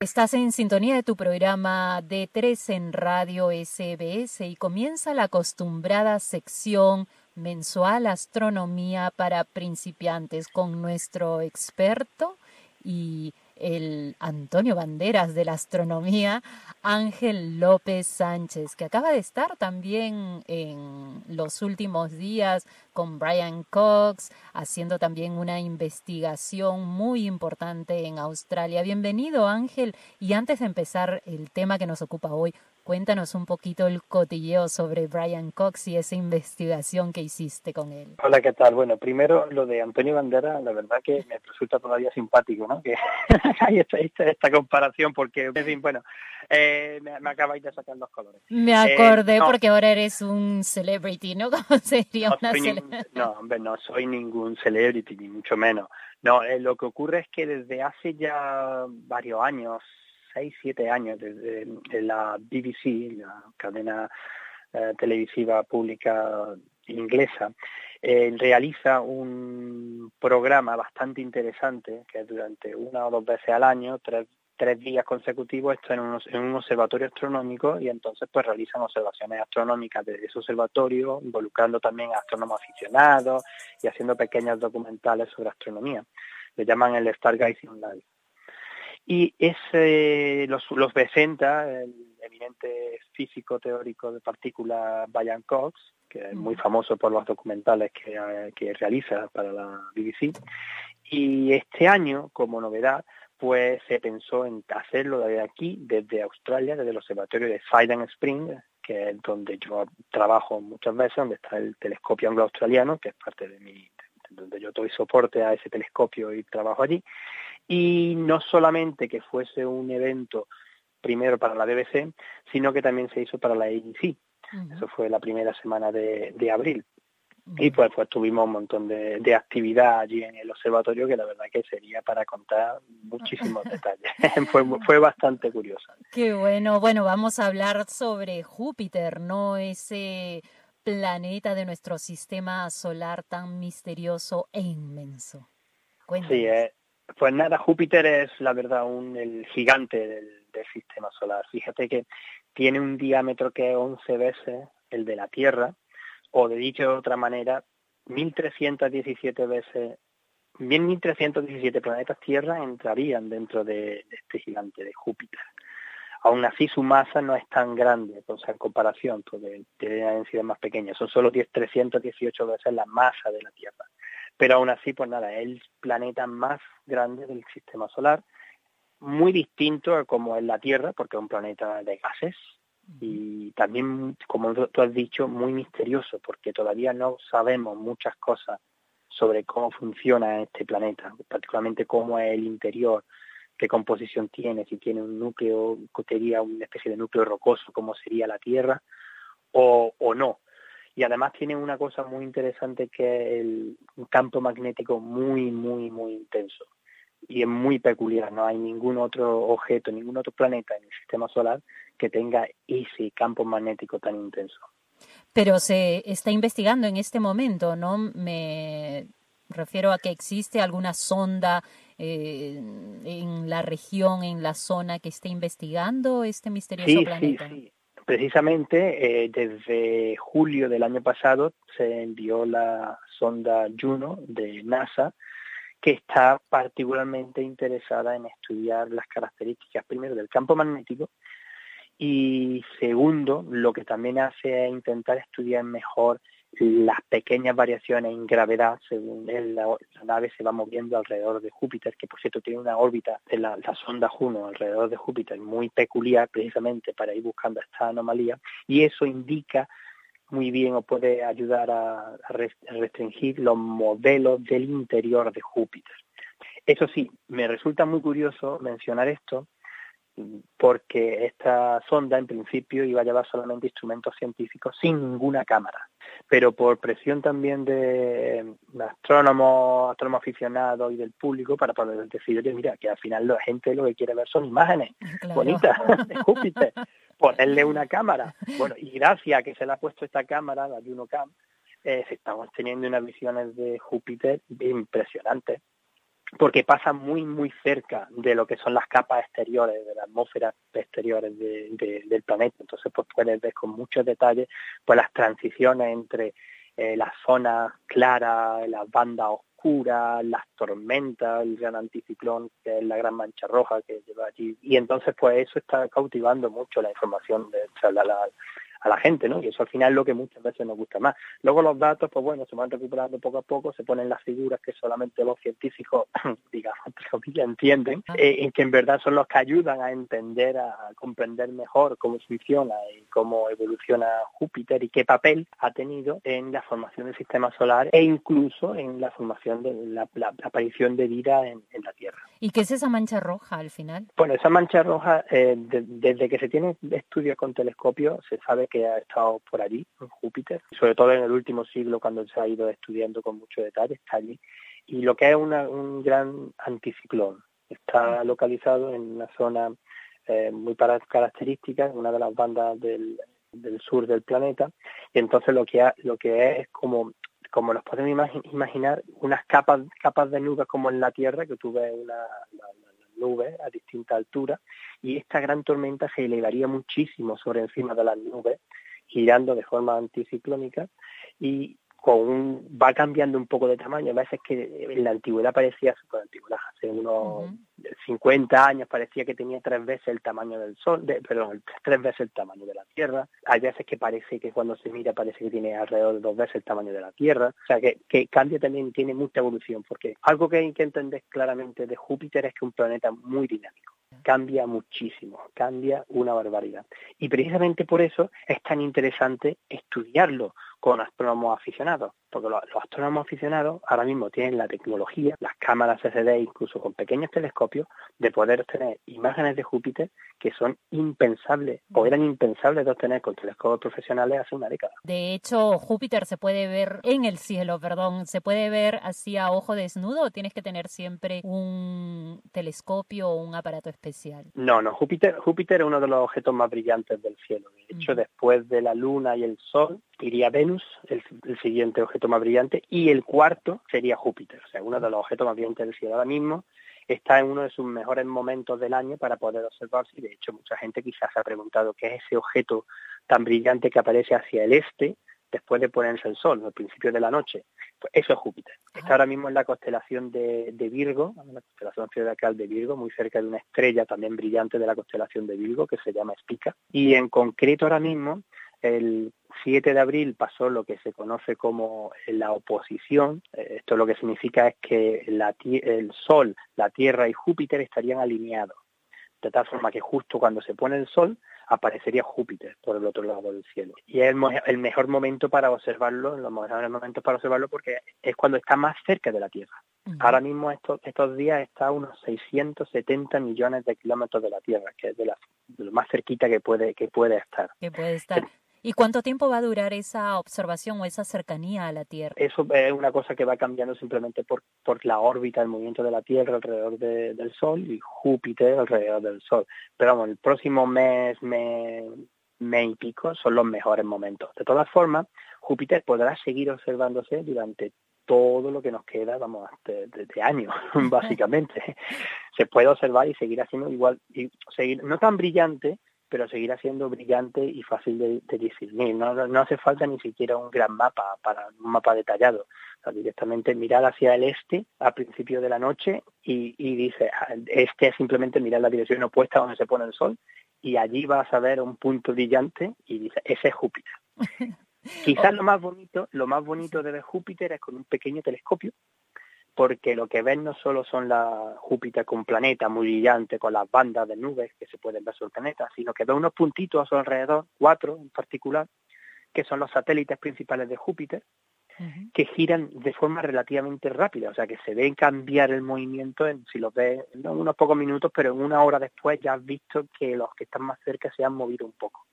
Estás en sintonía de tu programa D3 en Radio SBS y comienza la acostumbrada sección mensual Astronomía para principiantes con nuestro experto y el Antonio Banderas de la astronomía, Ángel López Sánchez, que acaba de estar también en los últimos días con Brian Cox, haciendo también una investigación muy importante en Australia. Bienvenido Ángel, y antes de empezar el tema que nos ocupa hoy, Cuéntanos un poquito el cotilleo sobre Brian Cox y esa investigación que hiciste con él. Hola, ¿qué tal? Bueno, primero lo de Antonio Bandera, la verdad que me resulta todavía simpático, ¿no? Que hay esta, esta, comparación porque, en fin, bueno, eh, me, acabáis de sacar los colores. Me acordé eh, porque ahora eres un celebrity, ¿no? ¿Cómo sería no una No, hombre, no soy ningún celebrity, ni mucho menos. No, eh, lo que ocurre es que desde hace ya varios años, seis, siete años desde la BBC, la cadena eh, televisiva pública inglesa, eh, realiza un programa bastante interesante que durante una o dos veces al año, tres, días consecutivos, esto en, en un observatorio astronómico y entonces pues realizan observaciones astronómicas desde ese observatorio, involucrando también a astrónomos aficionados y haciendo pequeños documentales sobre astronomía. Le llaman el Stargazing Live. Y ese los, los presenta el eminente físico teórico de partículas Brian Cox, que es muy famoso por los documentales que, que realiza para la BBC. Y este año, como novedad, pues se pensó en hacerlo desde aquí, desde Australia, desde el observatorio de Sidon Spring, que es donde yo trabajo muchas veces, donde está el telescopio anglo-australiano, que es parte de mi, donde yo doy soporte a ese telescopio y trabajo allí y no solamente que fuese un evento primero para la BBC, sino que también se hizo para la ABC. Eso fue la primera semana de, abril. Y pues, pues tuvimos un montón de, actividad allí en el observatorio que la verdad que sería para contar muchísimos detalles. fue, fue bastante curioso. Qué bueno. Bueno, vamos a hablar sobre Júpiter, ¿no? Ese planeta de nuestro sistema solar tan misterioso e inmenso. Sí, es, pues nada, Júpiter es la verdad un, el gigante del, sistema solar. Fíjate que tiene un diámetro que es 11 veces el de la Tierra, o de dicho de otra manera, 1317 veces, bien 1317 planetas Tierra entrarían dentro de, este gigante de Júpiter. Aún así su masa no es tan grande, o sea, en comparación, porque tiene una densidad más pequeña, son solo 10, 318 veces la masa de la Tierra. Pero aún así, pues nada, es el planeta más grande del sistema solar, muy distinto a como es la Tierra, porque es un planeta de gases, y también, como tú has dicho, muy misterioso, porque todavía no sabemos muchas cosas sobre cómo funciona este planeta, particularmente cómo es el interior, qué composición tiene, si tiene un núcleo, sería una especie de núcleo rocoso, como sería la Tierra, o, o no y además tiene una cosa muy interesante que es el, un campo magnético muy, muy, muy intenso y es muy peculiar, no hay ningún otro objeto, ningún otro planeta en el sistema solar que tenga ese campo magnético tan intenso. Pero se está investigando en este momento, ¿no? Me refiero a que existe alguna sonda eh, en la región, en la zona que esté investigando este misterioso planeta. Sí, sí precisamente eh, desde julio del año pasado se envió la sonda Juno de NASA que está particularmente interesada en estudiar las características primero del campo magnético y segundo lo que también hace es intentar estudiar mejor las pequeñas variaciones en gravedad según la, nave se va moviendo alrededor de Júpiter, que por cierto tiene una órbita de la, sonda Juno alrededor de Júpiter muy peculiar precisamente para ir buscando esta anomalía y eso indica muy bien o puede ayudar a, a restringir los modelos del interior de Júpiter. Eso sí, me resulta muy curioso mencionar esto porque esta sonda en principio iba a llevar solamente instrumentos científicos sin ninguna cámara pero por presión también de astrónomos, astrónomos aficionados y del público para poder decir, oye, mira, que al final la gente lo que quiere ver son imágenes bonitas de Júpiter, ponerle una cámara. Bueno, y gracias a que se le ha puesto esta cámara, la JunoCam, eh, estamos teniendo unas visiones de Júpiter impresionantes. Porque pasa muy, muy cerca de lo que son las capas exteriores, de la atmósfera exteriores del planeta. Entonces, pues puedes ver con muchos detalles pues las transiciones entre eh, las zonas claras, las bandas oscuras, las tormentas, el gran anticiclón, que es la gran mancha roja que lleva allí. Y entonces, pues eso está cautivando mucho la información de la, la, a la gente, ¿no? Y eso al final es lo que muchas veces nos gusta más. Luego los datos, pues bueno, se van recuperando poco a poco, se ponen las figuras que solamente los científicos, digamos, ya entienden, ah. eh, en que en verdad son los que ayudan a entender, a comprender mejor cómo funciona y cómo evoluciona Júpiter y qué papel ha tenido en la formación del sistema solar e incluso en la formación de la, aparición de vida en, la Tierra. ¿Y qué es esa mancha roja al final? Bueno, esa mancha roja, eh, desde que se tiene estudios con telescopio, se sabe que ha estado por allí, en Júpiter, sobre todo en el último siglo cuando se ha ido estudiando con mucho detalle, está allí. Y lo que es un gran anticiclón, está localizado en una zona eh, muy característica, en una de las bandas del, sur del planeta, y entonces lo que, lo que es, es como como nos podemos imaginar, unas capas, capas de nubes como en la Tierra, que tú ves una, nubes a distinta altura y esta gran tormenta se elevaría muchísimo sobre encima de las nubes, girando de forma anticiclónica y con va cambiando un poco de tamaño. A veces que en la antigüedad parecía, super antigüedad, hace unos 50 años parecía que tenía tres veces el tamaño del Sol, de, perdón, tres veces el tamaño de la Tierra. Hay veces que parece que cuando se mira parece que tiene alrededor de dos veces el tamaño de la Tierra. O sea que, que cambia también, tiene mucha evolución, porque algo que hay que entender claramente de Júpiter es que es un planeta muy dinámico cambia muchísimo, cambia una barbaridad. Y precisamente por eso es tan interesante estudiarlo con astrónomos aficionados, porque los, astrónomos aficionados ahora mismo tienen la tecnología, las cámaras CD, incluso con pequeños telescopios, de poder obtener imágenes de Júpiter que son impensables o eran impensables de obtener con telescopios profesionales hace una década. De hecho, Júpiter se puede ver en el cielo, perdón, se puede ver así a ojo desnudo o tienes que tener siempre un telescopio o un aparato especial. No, no, Júpiter, Júpiter es uno de los objetos más brillantes del cielo. De hecho, después de la Luna y el Sol, iría Venus, el, siguiente objeto más brillante, y el cuarto sería Júpiter, o sea, uno de los objetos más brillantes del cielo ahora mismo. Está en uno de sus mejores momentos del año para poder observarse y de hecho mucha gente quizás se ha preguntado qué es ese objeto tan brillante que aparece hacia el este después de ponerse el sol, al principio de la noche. Pues eso es Júpiter. Está ahora mismo en la constelación de, Virgo, la constelación zodiacal de Virgo, muy cerca de una estrella también brillante de la constelación de Virgo que se llama Spica. Y en concreto ahora mismo el 7 de abril pasó lo que se conoce como la oposición. Eh, esto lo que significa es que el Sol, la Tierra y Júpiter estarían alineados. De tal forma que justo cuando se pone el Sol aparecería Júpiter por el otro lado del cielo. Y es el, mejor momento para observarlo, los mejores momentos para observarlo porque es cuando está más cerca de la Tierra. Ahora mismo estos, estos días está a unos 670 millones de kilómetros de la Tierra, que es de, lo más cerquita que puede, que puede estar. Que puede estar. ¿Y cuánto tiempo va a durar esa observación o esa cercanía a la Tierra? Eso es una cosa que va cambiando simplemente por, por la órbita, el movimiento de la Tierra alrededor del Sol y Júpiter alrededor del Sol. Pero vamos, el próximo mes, mes, mes y pico son los mejores momentos. De todas formas, Júpiter podrá seguir observándose durante todo lo que nos queda, vamos, de, de años, básicamente. Se puede observar y seguir haciendo igual, y seguir, no tan brillante, pero seguirá siendo brillante y fácil de, de No, no, hace falta ni siquiera un gran mapa para un mapa detallado. directamente mirar hacia el este a principio de la noche y, y dice, este es simplemente mirar la dirección opuesta donde se pone el sol y allí vas a ver un punto brillante y dice, ese es Júpiter. Quizás lo más bonito, lo más bonito de ver Júpiter es con un pequeño telescopio porque lo que ven no solo son la Júpiter con planeta muy brillante, con las bandas de nubes que se pueden ver sobre el planeta, sino que ve unos puntitos a su alrededor, cuatro en particular, que son los satélites principales de Júpiter, que giran de forma relativamente rápida, o sea que se ven cambiar el movimiento en, si los ves en unos pocos minutos, pero en una hora después ya has visto que los que están más cerca se han movido un poco.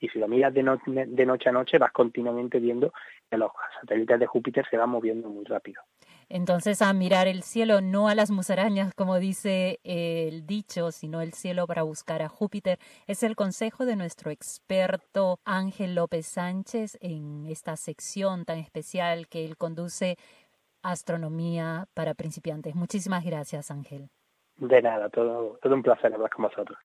Y si lo miras de, de noche a noche, vas continuamente viendo que los satélites de Júpiter se van moviendo muy rápido. Entonces, a mirar el cielo, no a las musarañas, como dice el dicho, sino el cielo para buscar a Júpiter, es el consejo de nuestro experto Ángel López Sánchez en esta sección tan especial que él conduce Astronomía para Principiantes. Muchísimas gracias, Ángel. De nada, todo, todo un placer hablar con vosotros.